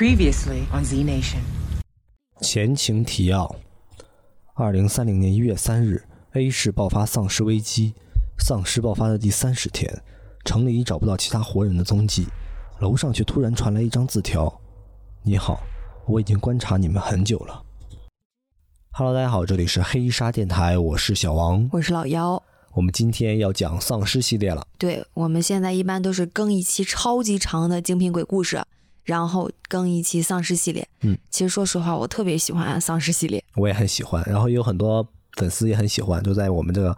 Previously on Z Nation，前情提要：二零三零年一月三日，A 市爆发丧尸危机。丧尸爆发的第三十天，城里已找不到其他活人的踪迹，楼上却突然传来一张字条：“你好，我已经观察你们很久了。” Hello，大家好，这里是黑鲨电台，我是小王，我是老妖。我们今天要讲丧尸系列了。对，我们现在一般都是更一期超级长的精品鬼故事。然后更一期丧尸系列，嗯，其实说实话，我特别喜欢丧尸系列，我也很喜欢。然后有很多粉丝也很喜欢，就在我们这个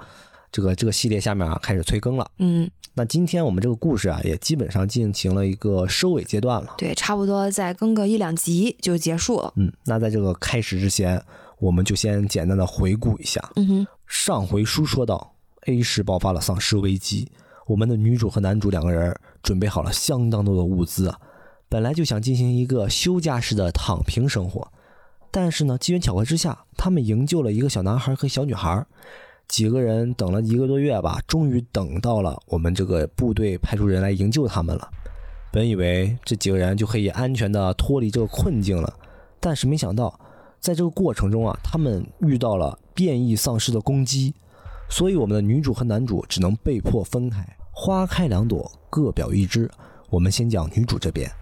这个这个系列下面啊，开始催更了。嗯，那今天我们这个故事啊，也基本上进行了一个收尾阶段了。对，差不多再更个一两集就结束了。嗯，那在这个开始之前，我们就先简单的回顾一下。嗯哼，上回书说到，A 市爆发了丧尸危机，我们的女主和男主两个人准备好了相当多的物资啊。本来就想进行一个休假式的躺平生活，但是呢，机缘巧合之下，他们营救了一个小男孩和小女孩。几个人等了一个多月吧，终于等到了我们这个部队派出人来营救他们了。本以为这几个人就可以安全的脱离这个困境了，但是没想到，在这个过程中啊，他们遇到了变异丧尸的攻击，所以我们的女主和男主只能被迫分开。花开两朵，各表一枝。我们先讲女主这边。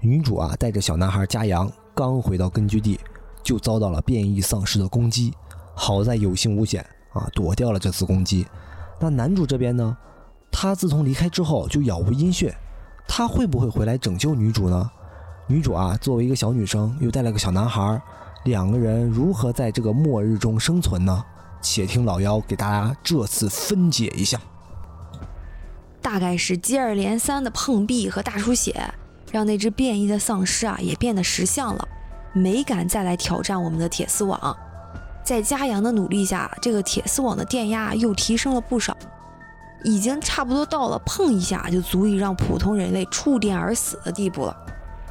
女主啊，带着小男孩嘉阳刚回到根据地，就遭到了变异丧尸的攻击。好在有惊无险啊，躲掉了这次攻击。那男主这边呢？他自从离开之后就杳无音讯，他会不会回来拯救女主呢？女主啊，作为一个小女生，又带了个小男孩，两个人如何在这个末日中生存呢？且听老妖给大家这次分解一下。大概是接二连三的碰壁和大出血。让那只变异的丧尸啊也变得识相了，没敢再来挑战我们的铁丝网。在嘉阳的努力下，这个铁丝网的电压又提升了不少，已经差不多到了碰一下就足以让普通人类触电而死的地步了。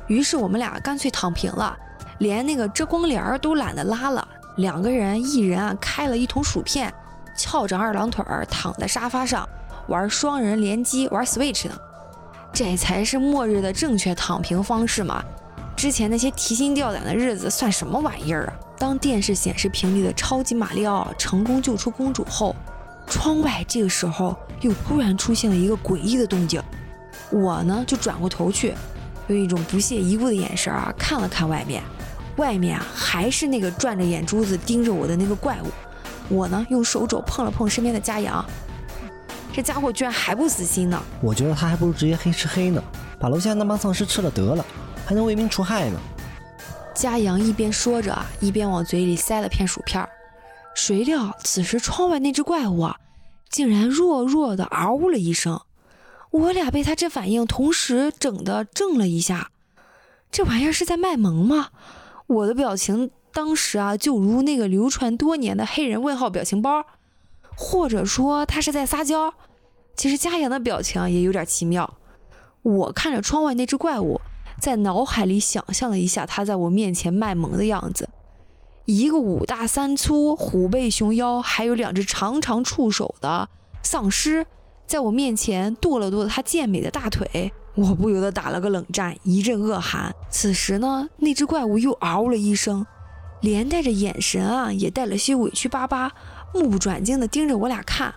于是我们俩干脆躺平了，连那个遮光帘都懒得拉了。两个人一人啊开了一桶薯片，翘着二郎腿儿躺在沙发上玩双人联机，玩 Switch 呢。这才是末日的正确躺平方式嘛！之前那些提心吊胆的日子算什么玩意儿啊？当电视显示屏里的超级马里奥成功救出公主后，窗外这个时候又突然出现了一个诡异的动静。我呢就转过头去，用一种不屑一顾的眼神啊看了看外面，外面啊还是那个转着眼珠子盯着我的那个怪物。我呢用手肘碰了碰身边的嘉阳。这家伙居然还不死心呢！我觉得他还不如直接黑吃黑呢，把楼下那帮丧尸吃了得了，还能为民除害呢。嘉阳一边说着，一边往嘴里塞了片薯片。谁料此时窗外那只怪物啊，竟然弱弱的嗷呜了一声。我俩被他这反应同时整的怔了一下。这玩意儿是在卖萌吗？我的表情当时啊，就如那个流传多年的黑人问号表情包。或者说他是在撒娇，其实嘉阳的表情也有点奇妙。我看着窗外那只怪物，在脑海里想象了一下他在我面前卖萌的样子：一个五大三粗、虎背熊腰，还有两只长长触手的丧尸，在我面前剁了剁他健美的大腿，我不由得打了个冷战，一阵恶寒。此时呢，那只怪物又嗷了一声，连带着眼神啊，也带了些委屈巴巴。目不转睛地盯着我俩看，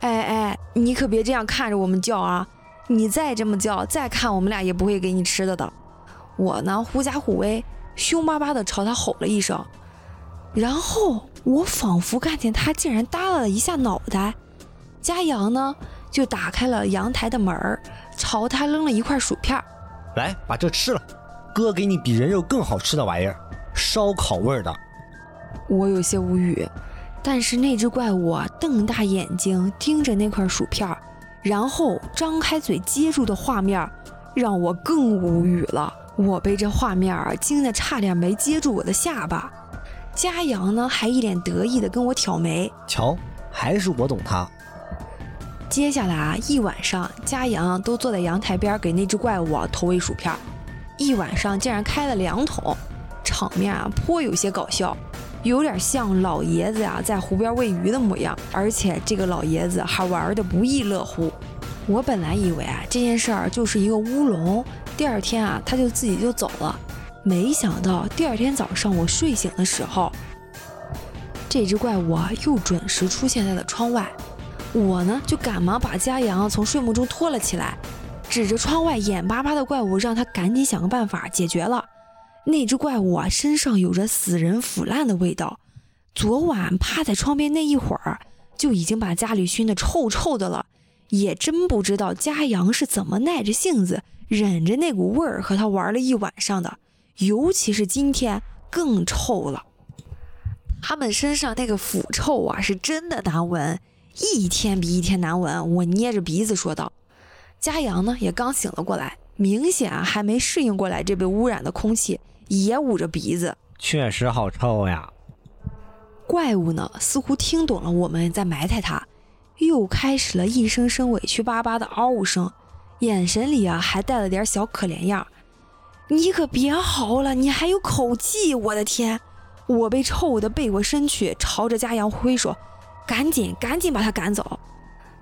哎哎，你可别这样看着我们叫啊！你再这么叫，再看我们俩也不会给你吃的的。我呢，狐假虎威，凶巴巴地朝他吼了一声，然后我仿佛看见他竟然耷拉了一下脑袋。嘉阳呢，就打开了阳台的门儿，朝他扔了一块薯片，来，把这吃了，哥给你比人肉更好吃的玩意儿，烧烤味儿的。我有些无语。但是那只怪物，瞪大眼睛盯着那块薯片，然后张开嘴接住的画面，让我更无语了。我被这画面惊得差点没接住我的下巴。嘉阳呢，还一脸得意地跟我挑眉，瞧，还是我懂他。接下来啊，一晚上，嘉阳都坐在阳台边给那只怪物投喂薯片，一晚上竟然开了两桶，场面啊颇有些搞笑。有点像老爷子呀在湖边喂鱼的模样，而且这个老爷子还玩的不亦乐乎。我本来以为啊这件事儿就是一个乌龙，第二天啊，他就自己就走了。没想到第二天早上我睡醒的时候，这只怪物啊又准时出现在了窗外。我呢就赶忙把家阳从睡梦中拖了起来，指着窗外眼巴巴的怪物，让他赶紧想个办法解决了。那只怪物啊身上有着死人腐烂的味道，昨晚趴在窗边那一会儿就已经把家里熏得臭臭的了。也真不知道家阳是怎么耐着性子忍着那股味儿和他玩了一晚上的，尤其是今天更臭了。他们身上那个腐臭啊，是真的难闻，一天比一天难闻。我捏着鼻子说道。家阳呢也刚醒了过来，明显啊还没适应过来这被污染的空气，也捂着鼻子。确实好臭呀！怪物呢似乎听懂了我们在埋汰它。又开始了一声声委屈巴巴的嗷呜声，眼神里啊还带了点小可怜样。你可别嚎了，你还有口气！我的天！我被臭的背过身去，朝着家阳挥手：“赶紧，赶紧把他赶走！”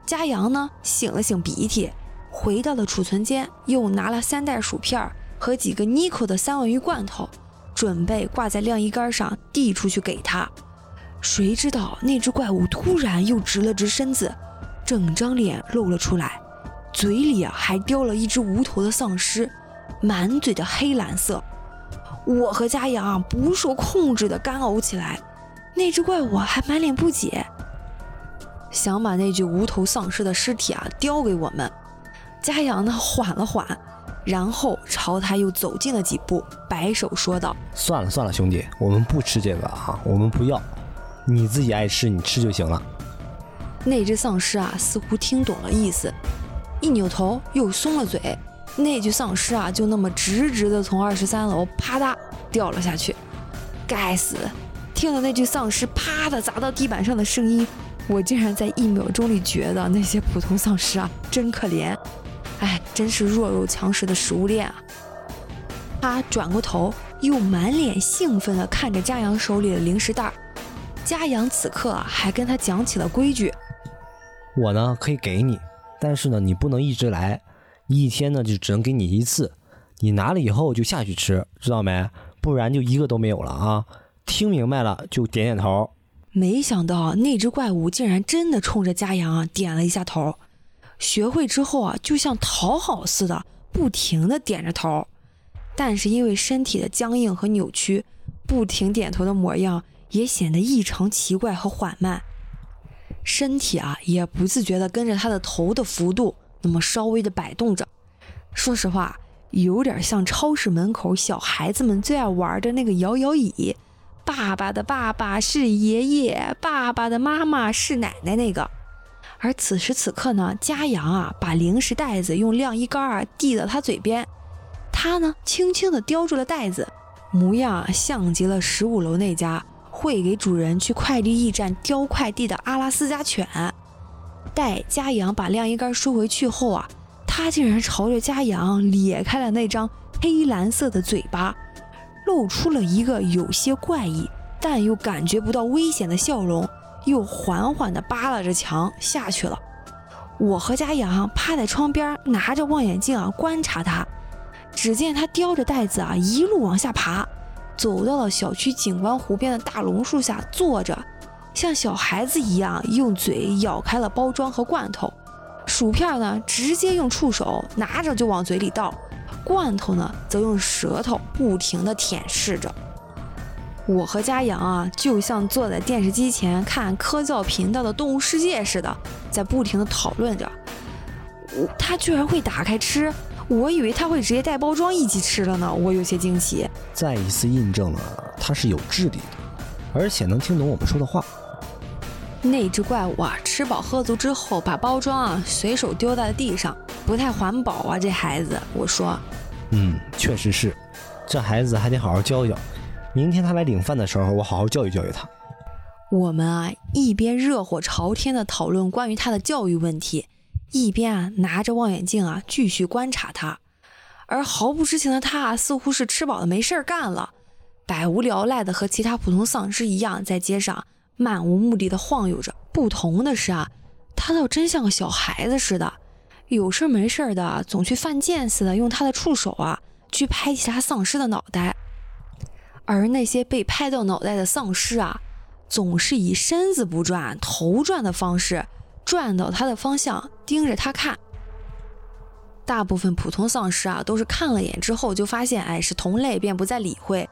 家阳呢，擤了擤鼻涕，回到了储存间，又拿了三袋薯片和几个妮可的三文鱼罐头，准备挂在晾衣杆上递出去给他。谁知道那只怪物突然又直了直身子，整张脸露了出来，嘴里啊还叼了一只无头的丧尸，满嘴的黑蓝色。我和家阳不受控制的干呕起来。那只怪物还满脸不解，想把那具无头丧尸的尸体啊叼给我们。家阳呢缓了缓，然后朝他又走近了几步，摆手说道：“算了算了，兄弟，我们不吃这个啊，我们不要。”你自己爱吃，你吃就行了。那只丧尸啊，似乎听懂了意思，一扭头又松了嘴。那具丧尸啊，就那么直直的从二十三楼啪嗒掉了下去。该死！听了那具丧尸啪的砸到地板上的声音，我竟然在一秒钟里觉得那些普通丧尸啊，真可怜。哎，真是弱肉强食的食物链啊！他转过头，又满脸兴奋地看着佳阳手里的零食袋。嘉阳此刻还跟他讲起了规矩。我呢可以给你，但是呢你不能一直来，一天呢就只能给你一次。你拿了以后就下去吃，知道没？不然就一个都没有了啊！听明白了就点点头。没想到那只怪物竟然真的冲着嘉阳啊点了一下头。学会之后啊，就像讨好似的，不停的点着头。但是因为身体的僵硬和扭曲，不停点头的模样。也显得异常奇怪和缓慢，身体啊也不自觉的跟着他的头的幅度那么稍微的摆动着。说实话，有点像超市门口小孩子们最爱玩的那个摇摇椅，爸爸的爸爸是爷爷，爸爸的妈妈是奶奶那个。而此时此刻呢，佳阳啊把零食袋子用晾衣杆啊递到他嘴边，他呢轻轻地叼住了袋子，模样像极了十五楼那家。会给主人去快递驿站叼快递的阿拉斯加犬，待家阳把晾衣杆收回去后啊，他竟然朝着家阳咧开了那张黑蓝色的嘴巴，露出了一个有些怪异但又感觉不到危险的笑容，又缓缓地扒拉着墙下去了。我和家阳趴在窗边，拿着望远镜啊观察他，只见他叼着袋子啊一路往下爬。走到了小区景观湖边的大榕树下坐着，像小孩子一样用嘴咬开了包装和罐头，薯片呢直接用触手拿着就往嘴里倒，罐头呢则用舌头不停地舔舐着。我和家阳啊，就像坐在电视机前看科教频道的动物世界似的，在不停的讨论着。我他居然会打开吃。我以为他会直接带包装一起吃了呢，我有些惊奇。再一次印证了他是有智力的，而且能听懂我们说的话。那只怪物啊，吃饱喝足之后，把包装啊随手丢在了地上，不太环保啊，这孩子。我说，嗯，确实是，这孩子还得好好教教。明天他来领饭的时候，我好好教育教育他。我们啊，一边热火朝天的讨论关于他的教育问题。一边啊拿着望远镜啊继续观察他，而毫不知情的他啊似乎是吃饱了没事儿干了，百无聊赖的和其他普通丧尸一样在街上漫无目的的晃悠着。不同的是啊，他倒真像个小孩子似的，有事没事的总去犯贱似的用他的触手啊去拍其他丧尸的脑袋，而那些被拍到脑袋的丧尸啊，总是以身子不转头转的方式转到他的方向，盯着他看。大部分普通丧尸啊，都是看了眼之后就发现，哎，是同类，便不再理会。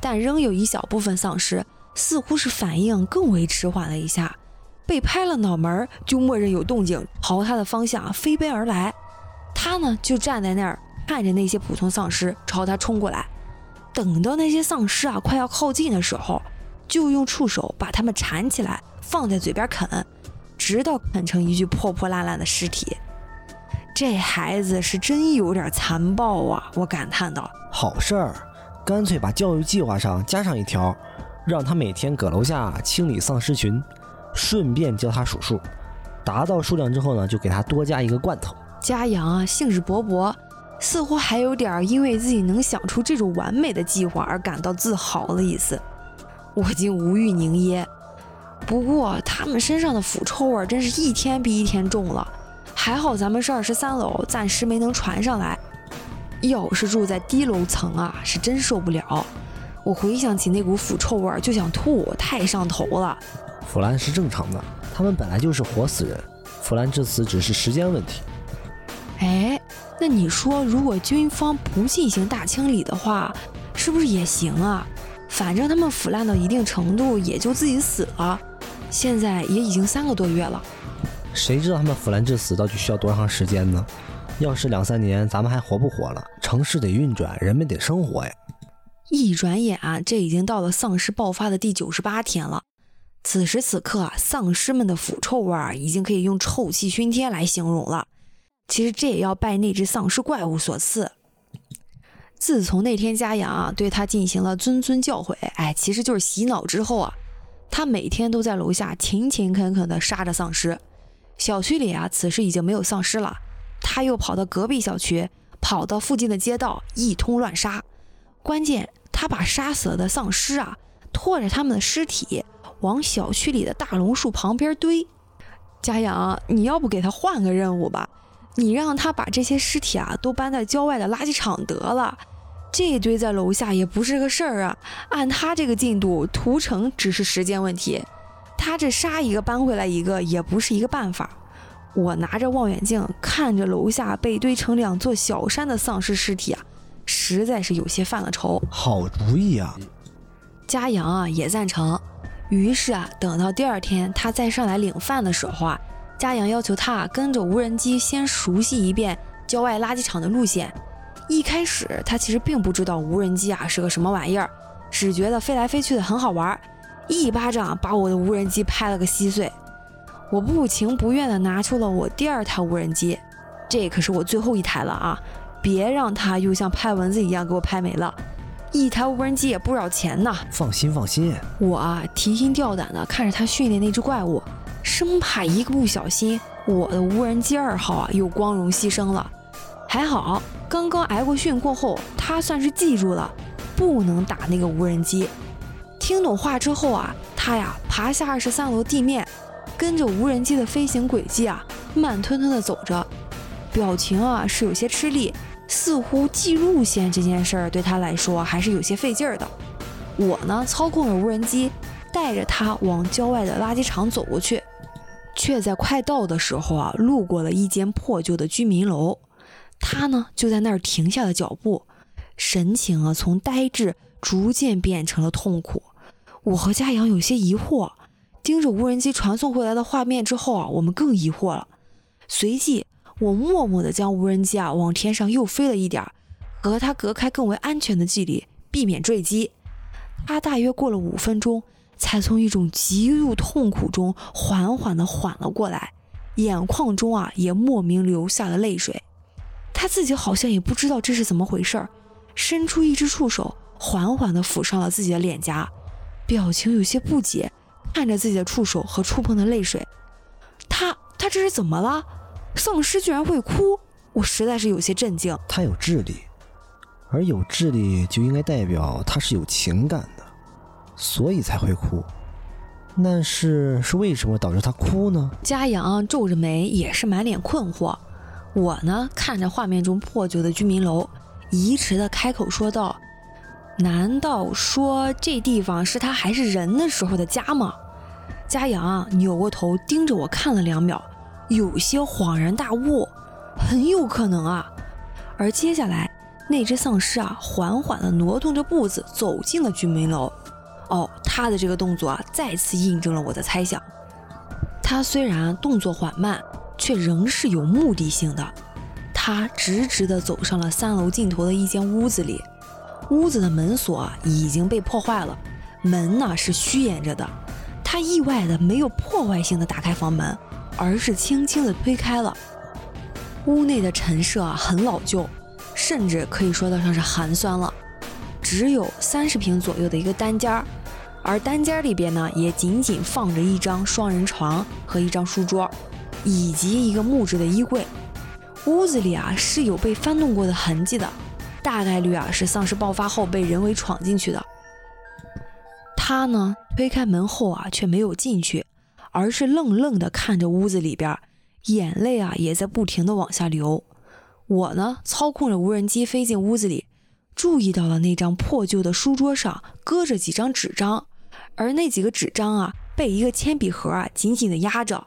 但仍有一小部分丧尸，似乎是反应更为迟缓了一下，被拍了脑门就默认有动静，朝他的方向飞奔而来。他呢，就站在那儿看着那些普通丧尸朝他冲过来。等到那些丧尸啊快要靠近的时候，就用触手把它们缠起来，放在嘴边啃，直到啃成一具破破烂烂的尸体。这孩子是真有点残暴啊！我感叹道：“好事儿，干脆把教育计划上加上一条，让他每天搁楼下清理丧尸群，顺便教他数数。达到数量之后呢，就给他多加一个罐头。”嘉阳啊，兴致勃勃，似乎还有点因为自己能想出这种完美的计划而感到自豪的意思。我竟无语凝噎。不过他们身上的腐臭味真是一天比一天重了。还好咱们是二十三楼，暂时没能传上来。要是住在低楼层啊，是真受不了。我回想起那股腐臭味就想吐，太上头了。腐烂是正常的，他们本来就是活死人，腐烂致死只是时间问题。哎，那你说，如果军方不进行大清理的话，是不是也行啊？反正他们腐烂到一定程度，也就自己死了。现在也已经三个多月了。谁知道他们腐烂致死到底需要多长时间呢？要是两三年，咱们还活不活了？城市得运转，人们得生活呀。一转眼啊，这已经到了丧尸爆发的第九十八天了。此时此刻啊，丧尸们的腐臭味儿已经可以用臭气熏天来形容了。其实这也要拜那只丧尸怪物所赐。自从那天家养啊对他进行了谆谆教诲，哎，其实就是洗脑之后啊，他每天都在楼下勤勤恳恳地杀着丧尸。小区里啊，此时已经没有丧尸了。他又跑到隔壁小区，跑到附近的街道，一通乱杀。关键，他把杀死了的丧尸啊，拖着他们的尸体往小区里的大榕树旁边堆。家养，你要不给他换个任务吧？你让他把这些尸体啊，都搬到郊外的垃圾场得了。这堆在楼下也不是个事儿啊。按他这个进度，屠城只是时间问题。他这杀一个搬回来一个也不是一个办法。我拿着望远镜看着楼下被堆成两座小山的丧尸尸体啊，实在是有些犯了愁。好主意啊！嘉阳啊也赞成。于是啊，等到第二天他再上来领饭的时候啊，嘉阳要求他跟着无人机先熟悉一遍郊外垃圾场的路线。一开始他其实并不知道无人机啊是个什么玩意儿，只觉得飞来飞去的很好玩。一巴掌把我的无人机拍了个稀碎，我不情不愿地拿出了我第二台无人机，这可是我最后一台了啊！别让它又像拍蚊子一样给我拍没了。一台无人机也不少钱呢。放心放心，我啊提心吊胆地看着他训练那只怪物，生怕一个不小心，我的无人机二号啊又光荣牺牲了。还好，刚刚挨过训过后，他算是记住了，不能打那个无人机。听懂话之后啊，他呀爬下二十三楼地面，跟着无人机的飞行轨迹啊，慢吞吞地走着，表情啊是有些吃力，似乎记路线这件事儿对他来说还是有些费劲儿的。我呢操控着无人机，带着他往郊外的垃圾场走过去，却在快到的时候啊，路过了一间破旧的居民楼，他呢就在那儿停下了脚步，神情啊从呆滞逐渐变成了痛苦。我和嘉阳有些疑惑，盯着无人机传送回来的画面之后啊，我们更疑惑了。随即，我默默地将无人机啊往天上又飞了一点，和它隔开更为安全的距离，避免坠机。他大约过了五分钟，才从一种极度痛苦中缓缓地缓了过来，眼眶中啊也莫名流下了泪水。他自己好像也不知道这是怎么回事儿，伸出一只触手，缓缓地抚上了自己的脸颊。表情有些不解，看着自己的触手和触碰的泪水，他他这是怎么了？丧尸居然会哭，我实在是有些震惊。他有智力，而有智力就应该代表他是有情感的，所以才会哭。但是是为什么导致他哭呢？嘉阳皱着眉，也是满脸困惑。我呢，看着画面中破旧的居民楼，疑迟的开口说道：“难道说这地方是他还是人的时候的家吗？”嘉阳扭过头盯着我看了两秒，有些恍然大悟，很有可能啊。而接下来，那只丧尸啊，缓缓地挪动着步子走进了居民楼。哦，他的这个动作啊，再次印证了我的猜想。他虽然动作缓慢，却仍是有目的性的。他直直地走上了三楼尽头的一间屋子里，屋子的门锁已经被破坏了，门呢是虚掩着的。他意外的没有破坏性的打开房门，而是轻轻的推开了。屋内的陈设很老旧，甚至可以说得上是寒酸了。只有三十平左右的一个单间儿，而单间里边呢，也仅仅放着一张双人床和一张书桌，以及一个木质的衣柜。屋子里啊是有被翻动过的痕迹的，大概率啊是丧尸爆发后被人为闯进去的。他呢推开门后啊却没有进去，而是愣愣地看着屋子里边，眼泪啊也在不停地往下流。我呢操控着无人机飞进屋子里。注意到了那张破旧的书桌上搁着几张纸张，而那几个纸张啊被一个铅笔盒啊紧紧的压着。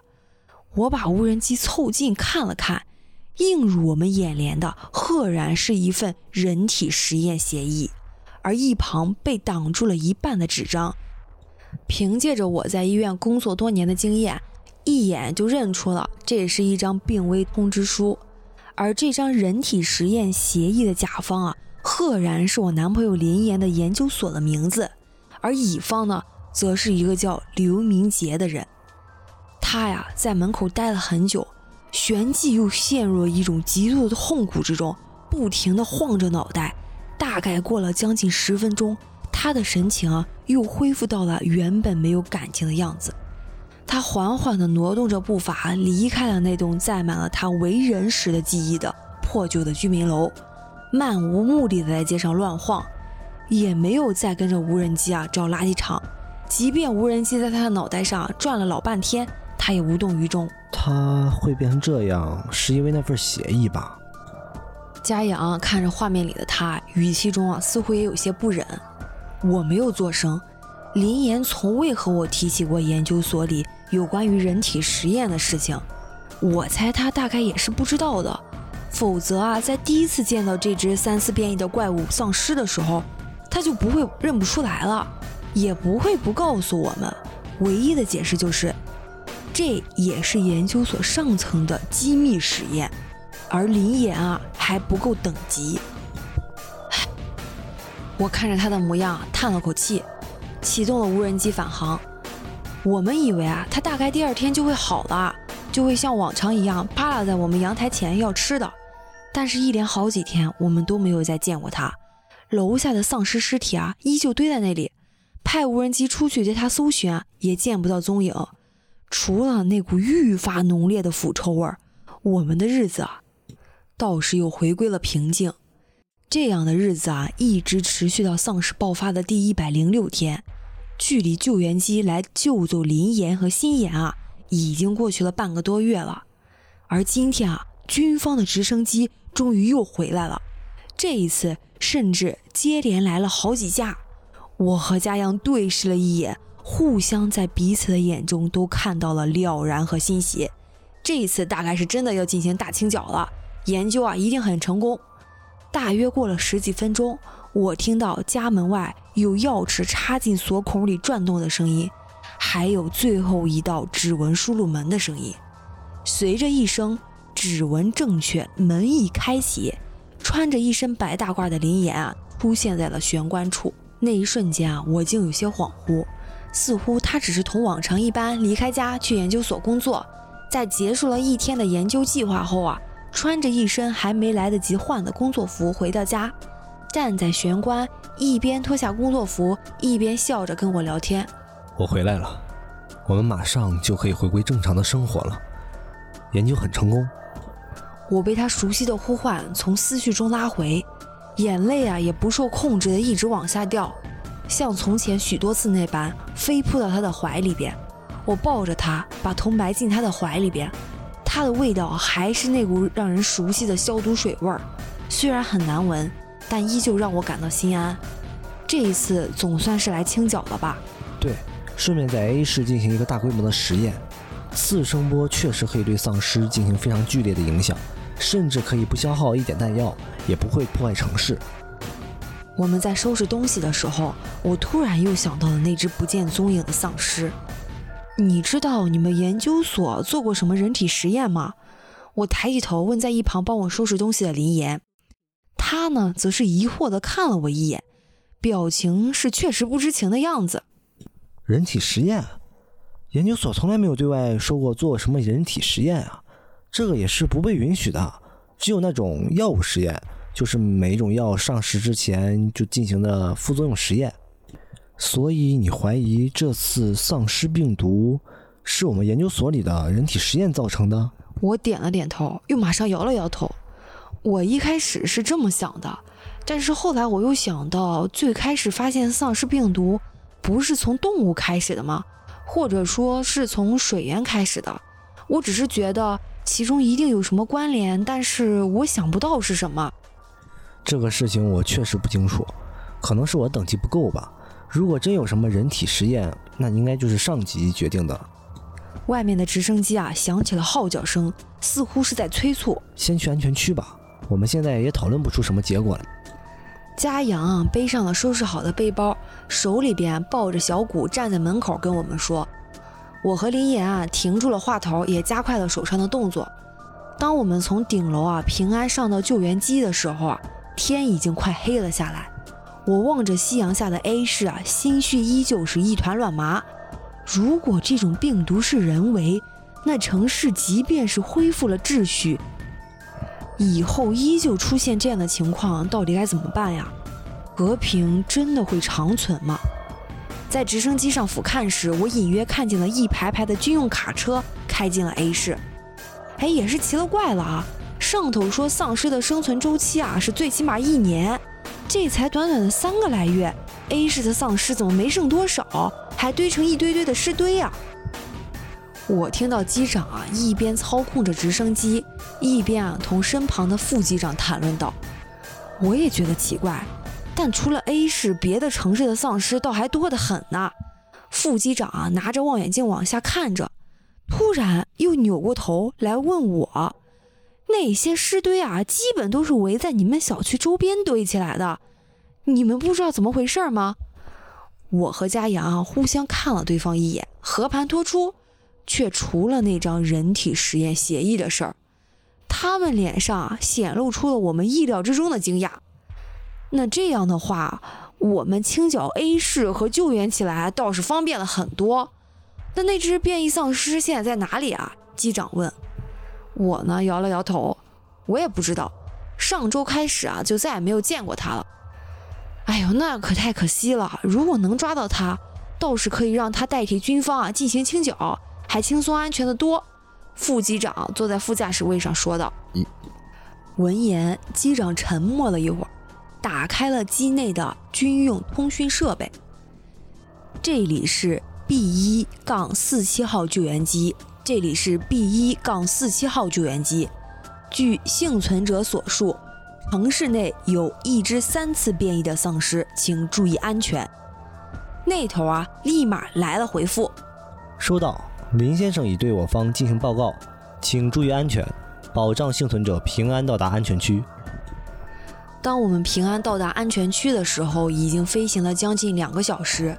我把无人机凑近看了看，映入我们眼帘的赫然是一份人体实验协议，而一旁被挡住了一半的纸张，凭借着我在医院工作多年的经验，一眼就认出了这也是一张病危通知书，而这张人体实验协议的甲方啊。赫然是我男朋友林岩的研究所的名字，而乙方呢，则是一个叫刘明杰的人。他呀，在门口待了很久，旋即又陷入了一种极度的痛苦之中，不停地晃着脑袋。大概过了将近十分钟，他的神情啊，又恢复到了原本没有感情的样子。他缓缓地挪动着步伐，离开了那栋载满了他为人时的记忆的破旧的居民楼。漫无目的的在街上乱晃，也没有再跟着无人机啊找垃圾场。即便无人机在他的脑袋上转了老半天，他也无动于衷。他会变成这样，是因为那份协议吧？嘉阳看着画面里的他，语气中啊似乎也有些不忍。我没有作声。林岩从未和我提起过研究所里有关于人体实验的事情，我猜他大概也是不知道的。否则啊，在第一次见到这只三次变异的怪物丧尸的时候，他就不会认不出来了，也不会不告诉我们。唯一的解释就是，这也是研究所上层的机密实验，而林岩啊还不够等级。我看着他的模样，叹了口气，启动了无人机返航。我们以为啊，他大概第二天就会好了，就会像往常一样扒拉在我们阳台前要吃的。但是，一连好几天，我们都没有再见过他。楼下的丧尸尸体啊，依旧堆在那里。派无人机出去对他搜寻啊，也见不到踪影。除了那股愈发浓烈的腐臭味儿，我们的日子啊，倒是又回归了平静。这样的日子啊，一直持续到丧尸爆发的第一百零六天，距离救援机来救走林岩和心妍啊，已经过去了半个多月了。而今天啊，军方的直升机。终于又回来了，这一次甚至接连来了好几架。我和嘉阳对视了一眼，互相在彼此的眼中都看到了了然和欣喜。这一次大概是真的要进行大清剿了，研究啊一定很成功。大约过了十几分钟，我听到家门外有钥匙插进锁孔里转动的声音，还有最后一道指纹输入门的声音，随着一声。指纹正确，门一开启，穿着一身白大褂的林岩啊出现在了玄关处。那一瞬间啊，我竟有些恍惚，似乎他只是同往常一般离开家去研究所工作，在结束了一天的研究计划后啊，穿着一身还没来得及换的工作服回到家，站在玄关，一边脱下工作服，一边笑着跟我聊天。我回来了，我们马上就可以回归正常的生活了，研究很成功。我被他熟悉的呼唤从思绪中拉回，眼泪啊也不受控制的一直往下掉，像从前许多次那般飞扑到他的怀里边。我抱着他，把头埋进他的怀里边。它的味道还是那股让人熟悉的消毒水味儿，虽然很难闻，但依旧让我感到心安。这一次总算是来清剿了吧？对，顺便在 A 市进行一个大规模的实验。次声波确实可以对丧尸进行非常剧烈的影响，甚至可以不消耗一点弹药，也不会破坏城市。我们在收拾东西的时候，我突然又想到了那只不见踪影的丧尸。你知道你们研究所做过什么人体实验吗？我抬起头问在一旁帮我收拾东西的林岩，他呢则是疑惑地看了我一眼，表情是确实不知情的样子。人体实验？研究所从来没有对外说过做什么人体实验啊，这个也是不被允许的。只有那种药物实验，就是每一种药上市之前就进行的副作用实验。所以你怀疑这次丧尸病毒是我们研究所里的人体实验造成的？我点了点头，又马上摇了摇头。我一开始是这么想的，但是后来我又想到，最开始发现丧尸病毒不是从动物开始的吗？或者说是从水源开始的，我只是觉得其中一定有什么关联，但是我想不到是什么。这个事情我确实不清楚，可能是我等级不够吧。如果真有什么人体实验，那应该就是上级决定的。外面的直升机啊，响起了号角声，似乎是在催促。先去安全区吧，我们现在也讨论不出什么结果来。嘉阳背上了收拾好的背包，手里边抱着小谷，站在门口跟我们说：“我和林岩啊，停住了话头，也加快了手上的动作。当我们从顶楼啊平安上到救援机的时候啊，天已经快黑了下来。我望着夕阳下的 A 市啊，心绪依旧是一团乱麻。如果这种病毒是人为，那城市即便是恢复了秩序。”以后依旧出现这样的情况，到底该怎么办呀？和平真的会长存吗？在直升机上俯瞰时，我隐约看见了一排排的军用卡车开进了 A 市。哎，也是奇了怪了啊！上头说丧尸的生存周期啊是最起码一年，这才短短的三个来月，A 市的丧尸怎么没剩多少，还堆成一堆堆的尸堆呀？我听到机长啊一边操控着直升机，一边啊同身旁的副机长谈论道：“我也觉得奇怪，但除了 A 市，别的城市的丧尸倒还多得很呢。”副机长啊拿着望远镜往下看着，突然又扭过头来问我：“那些尸堆啊，基本都是围在你们小区周边堆起来的，你们不知道怎么回事吗？”我和嘉阳啊互相看了对方一眼，和盘托出。却除了那张人体实验协议的事儿，他们脸上显露出了我们意料之中的惊讶。那这样的话，我们清剿 A 市和救援起来倒是方便了很多。那那只变异丧尸现在在哪里啊？机长问。我呢摇了摇头，我也不知道。上周开始啊，就再也没有见过他了。哎呦，那可太可惜了。如果能抓到他，倒是可以让他代替军方啊进行清剿。还轻松安全的多，副机长坐在副驾驶位上说道。闻言，机长沉默了一会儿，打开了机内的军用通讯设备。这里是 B 一杠四七号救援机，这里是 B 一杠四七号救援机。据幸存者所述，城市内有一只三次变异的丧尸，请注意安全。那头啊，立马来了回复，收到。林先生已对我方进行报告，请注意安全，保障幸存者平安到达安全区。当我们平安到达安全区的时候，已经飞行了将近两个小时。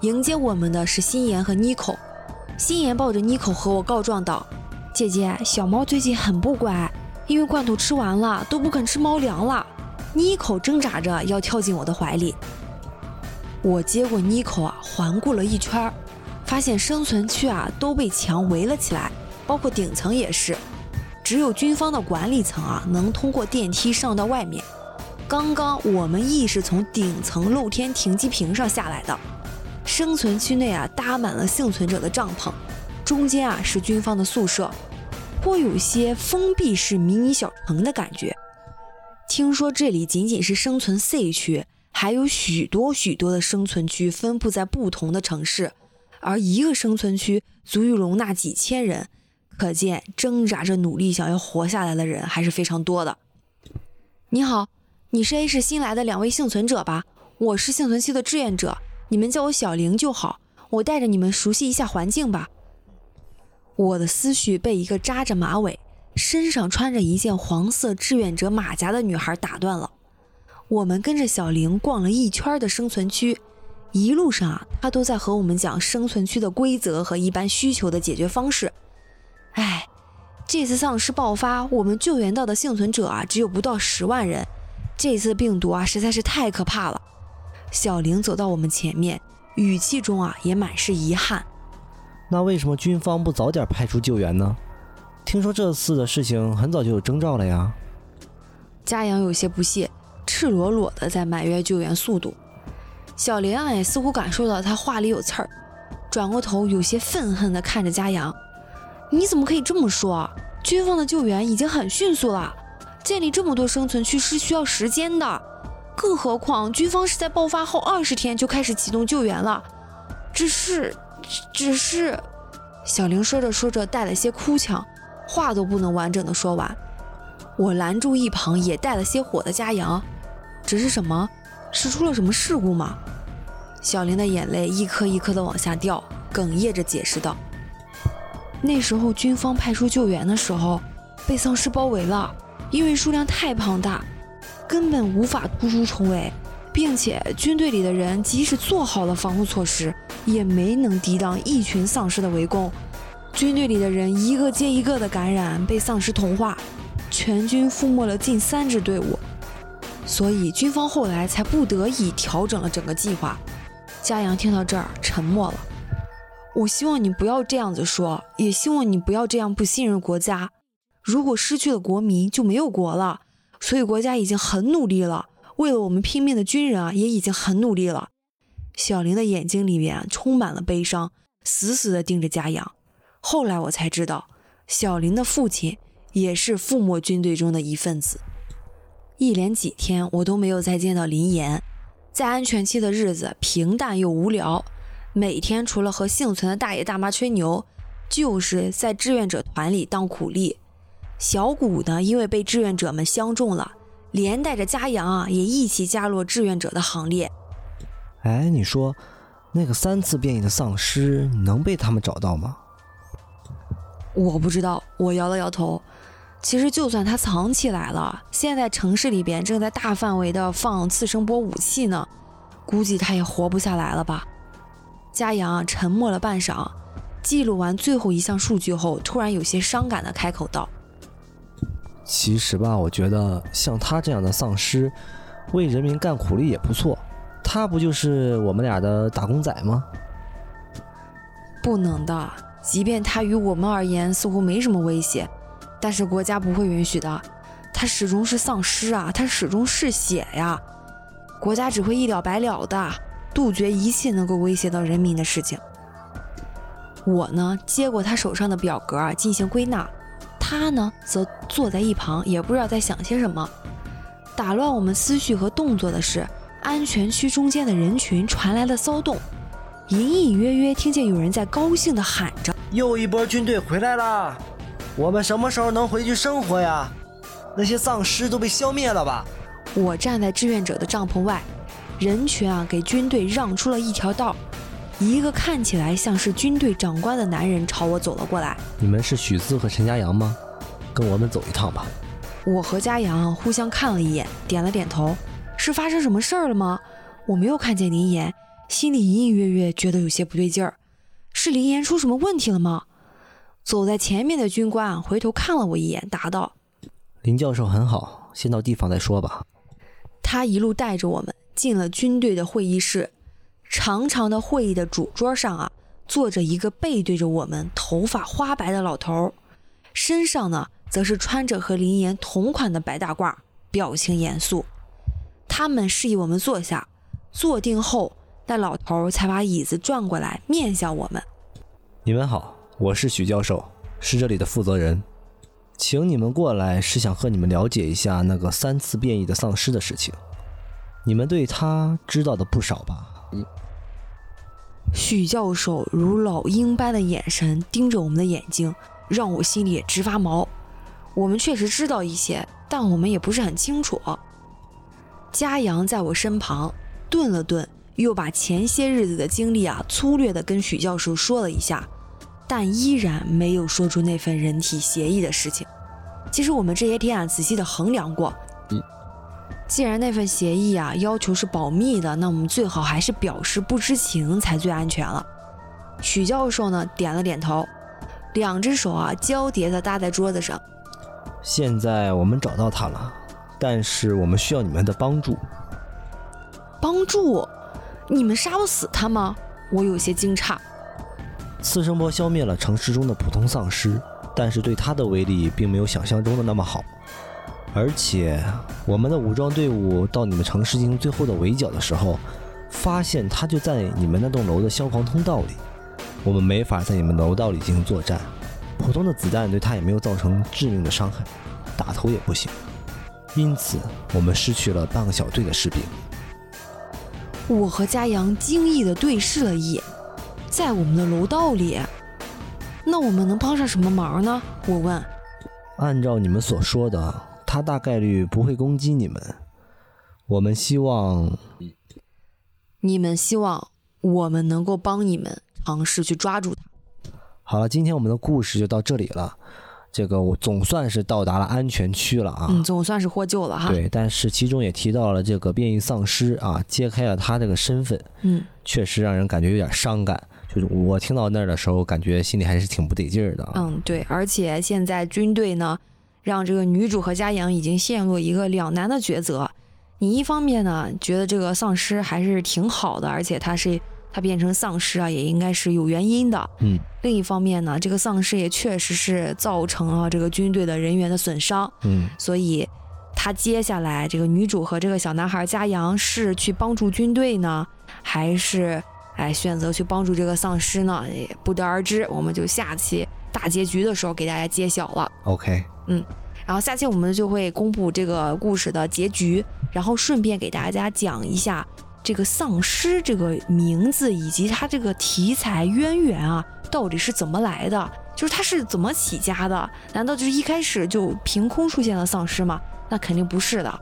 迎接我们的是心妍和妮蔻。心妍抱着妮蔻和我告状道：“姐姐，小猫最近很不乖，因为罐头吃完了都不肯吃猫粮了。”妮蔻挣扎着要跳进我的怀里。我接过妮蔻啊，环顾了一圈。发现生存区啊都被墙围了起来，包括顶层也是，只有军方的管理层啊能通过电梯上到外面。刚刚我们亦是从顶层露天停机坪上下来的。生存区内啊搭满了幸存者的帐篷，中间啊是军方的宿舍，颇有些封闭式迷你小城的感觉。听说这里仅仅是生存 C 区，还有许多许多的生存区分布在不同的城市。而一个生存区足以容纳几千人，可见挣扎着努力想要活下来的人还是非常多的。你好，你是 A 市新来的两位幸存者吧？我是幸存期的志愿者，你们叫我小玲就好。我带着你们熟悉一下环境吧。我的思绪被一个扎着马尾、身上穿着一件黄色志愿者马甲的女孩打断了。我们跟着小玲逛了一圈的生存区，一路上啊，她都在和我们讲生存区的规则和一般需求的解决方式。哎，这次丧尸爆发，我们救援到的幸存者啊，只有不到十万人。这次病毒啊，实在是太可怕了。小玲走到我们前面，语气中啊也满是遗憾。那为什么军方不早点派出救援呢？听说这次的事情很早就有征兆了呀。嘉阳有些不屑，赤裸裸的在埋怨救援速度。小玲啊也似乎感受到他话里有刺儿，转过头有些愤恨的看着嘉阳：“你怎么可以这么说？军方的救援已经很迅速了，建立这么多生存区是需要时间的。”更何况，军方是在爆发后二十天就开始启动救援了。只是，只是，小玲说着说着带了些哭腔，话都不能完整的说完。我拦住一旁也带了些火的嘉阳：“只是什么？是出了什么事故吗？”小玲的眼泪一颗一颗的往下掉，哽咽着解释道：“那时候军方派出救援的时候，被丧尸包围了，因为数量太庞大。”根本无法突出重围，并且军队里的人即使做好了防护措施，也没能抵挡一群丧尸的围攻。军队里的人一个接一个的感染，被丧尸同化，全军覆没了近三支队伍。所以军方后来才不得已调整了整个计划。嘉阳听到这儿沉默了。我希望你不要这样子说，也希望你不要这样不信任国家。如果失去了国民，就没有国了。所以国家已经很努力了，为了我们拼命的军人啊，也已经很努力了。小玲的眼睛里面充满了悲伤，死死地盯着家阳。后来我才知道，小玲的父亲也是覆没军队中的一份子。一连几天，我都没有再见到林岩。在安全期的日子平淡又无聊，每天除了和幸存的大爷大妈吹牛，就是在志愿者团里当苦力。小谷呢，因为被志愿者们相中了，连带着嘉阳啊，也一起加入志愿者的行列。哎，你说，那个三次变异的丧尸能被他们找到吗？我不知道，我摇了摇头。其实，就算他藏起来了，现在城市里边正在大范围的放次声波武器呢，估计他也活不下来了吧。嘉阳沉默了半晌，记录完最后一项数据后，突然有些伤感的开口道。其实吧，我觉得像他这样的丧尸，为人民干苦力也不错。他不就是我们俩的打工仔吗？不能的，即便他于我们而言似乎没什么威胁，但是国家不会允许的。他始终是丧尸啊，他始终是血呀。国家只会一了百了的，杜绝一切能够威胁到人民的事情。我呢，接过他手上的表格进行归纳。他呢，则坐在一旁，也不知道在想些什么。打乱我们思绪和动作的是，安全区中间的人群传来了骚动，隐隐约约听见有人在高兴地喊着：“又一波军队回来了！我们什么时候能回去生活呀？那些丧尸都被消灭了吧？”我站在志愿者的帐篷外，人群啊，给军队让出了一条道。一个看起来像是军队长官的男人朝我走了过来。你们是许四和陈家阳吗？跟我们走一趟吧。我和家阳互相看了一眼，点了点头。是发生什么事儿了吗？我没有看见林岩，心里隐隐约约觉得有些不对劲儿。是林岩出什么问题了吗？走在前面的军官回头看了我一眼，答道：“林教授很好，先到地方再说吧。”他一路带着我们进了军队的会议室。长长的会议的主桌上啊，坐着一个背对着我们、头发花白的老头，身上呢则是穿着和林岩同款的白大褂，表情严肃。他们示意我们坐下，坐定后，那老头才把椅子转过来，面向我们：“你们好，我是许教授，是这里的负责人，请你们过来是想和你们了解一下那个三次变异的丧尸的事情。你们对他知道的不少吧？”许教授如老鹰般的眼神盯着我们的眼睛，让我心里直发毛。我们确实知道一些，但我们也不是很清楚。嘉阳在我身旁顿了顿，又把前些日子的经历啊粗略地跟许教授说了一下，但依然没有说出那份人体协议的事情。其实我们这些天啊仔细的衡量过，既然那份协议啊要求是保密的，那我们最好还是表示不知情才最安全了。许教授呢点了点头，两只手啊交叠的搭在桌子上。现在我们找到他了，但是我们需要你们的帮助。帮助？你们杀不死他吗？我有些惊诧。次声波消灭了城市中的普通丧尸，但是对他的威力并没有想象中的那么好。而且我们的武装队伍到你们城市进行最后的围剿的时候，发现他就在你们那栋楼的消防通道里。我们没法在你们楼道里进行作战，普通的子弹对他也没有造成致命的伤害，打头也不行。因此，我们失去了半个小队的士兵。我和嘉阳惊异的对视了一眼，在我们的楼道里，那我们能帮上什么忙呢？我问。按照你们所说的，他大概率不会攻击你们。我们希望，你们希望我们能够帮你们尝试去抓住他。好了，今天我们的故事就到这里了。这个我总算是到达了安全区了啊！嗯，总算是获救了哈。对，但是其中也提到了这个变异丧尸啊，揭开了他这个身份。嗯，确实让人感觉有点伤感。就是我听到那儿的时候，感觉心里还是挺不得劲儿的。嗯，对，而且现在军队呢，让这个女主和嘉阳已经陷入一个两难的抉择。你一方面呢，觉得这个丧尸还是挺好的，而且他是他变成丧尸啊，也应该是有原因的。嗯。另一方面呢，这个丧尸也确实是造成了这个军队的人员的损伤。嗯。所以，他接下来这个女主和这个小男孩嘉阳是去帮助军队呢，还是？哎，选择去帮助这个丧尸呢，也不得而知。我们就下期大结局的时候给大家揭晓了。OK，嗯，然后下期我们就会公布这个故事的结局，然后顺便给大家讲一下这个丧尸这个名字以及它这个题材渊源啊，到底是怎么来的？就是它是怎么起家的？难道就是一开始就凭空出现了丧尸吗？那肯定不是的。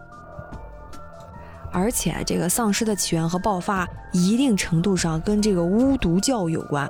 而且这个丧尸的起源和爆发，一定程度上跟这个巫毒教有关。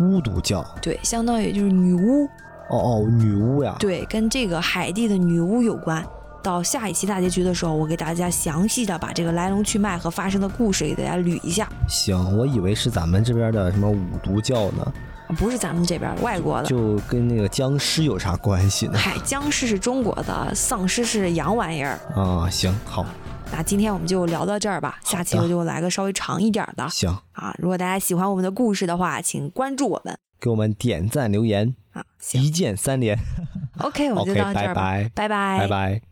巫毒教，对，相当于就是女巫。哦哦，女巫呀。对，跟这个海地的女巫有关。到下一期大结局的时候，我给大家详细的把这个来龙去脉和发生的故事给大家捋一下。行，我以为是咱们这边的什么五毒教呢？不是咱们这边，外国的。就跟那个僵尸有啥关系呢？嗨，僵尸是中国的，丧尸是洋玩意儿。啊，行，好。那今天我们就聊到这儿吧，下期我就来个稍微长一点的。行。啊，如果大家喜欢我们的故事的话，请关注我们，给我们点赞留言。啊，一键三连。OK，我们就到这儿吧，拜拜，拜拜。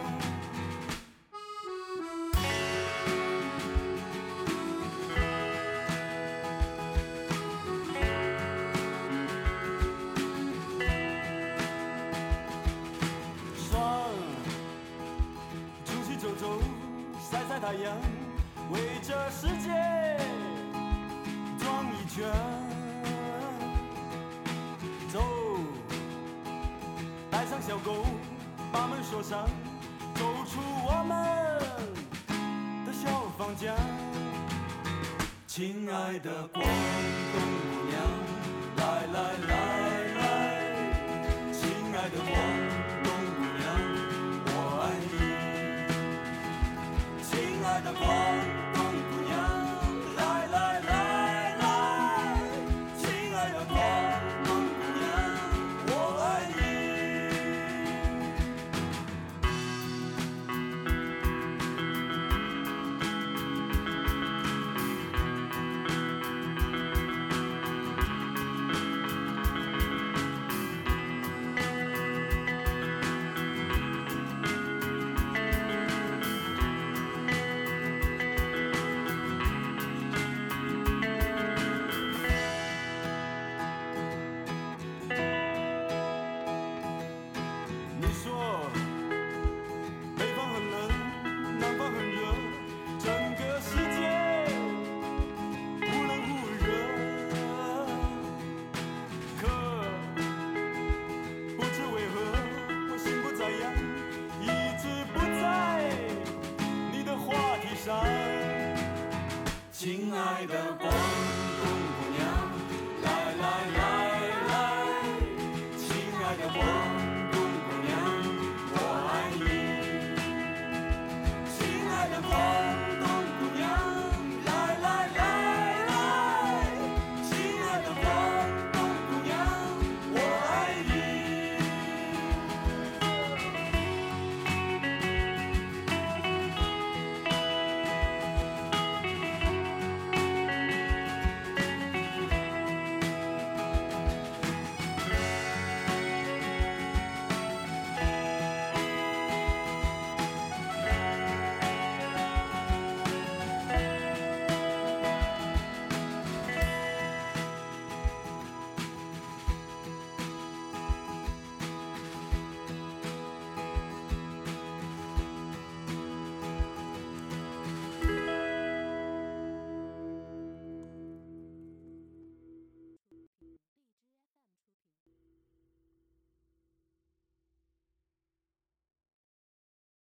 小狗把门锁上，走出我们的小房间。亲爱的广东。亲爱的。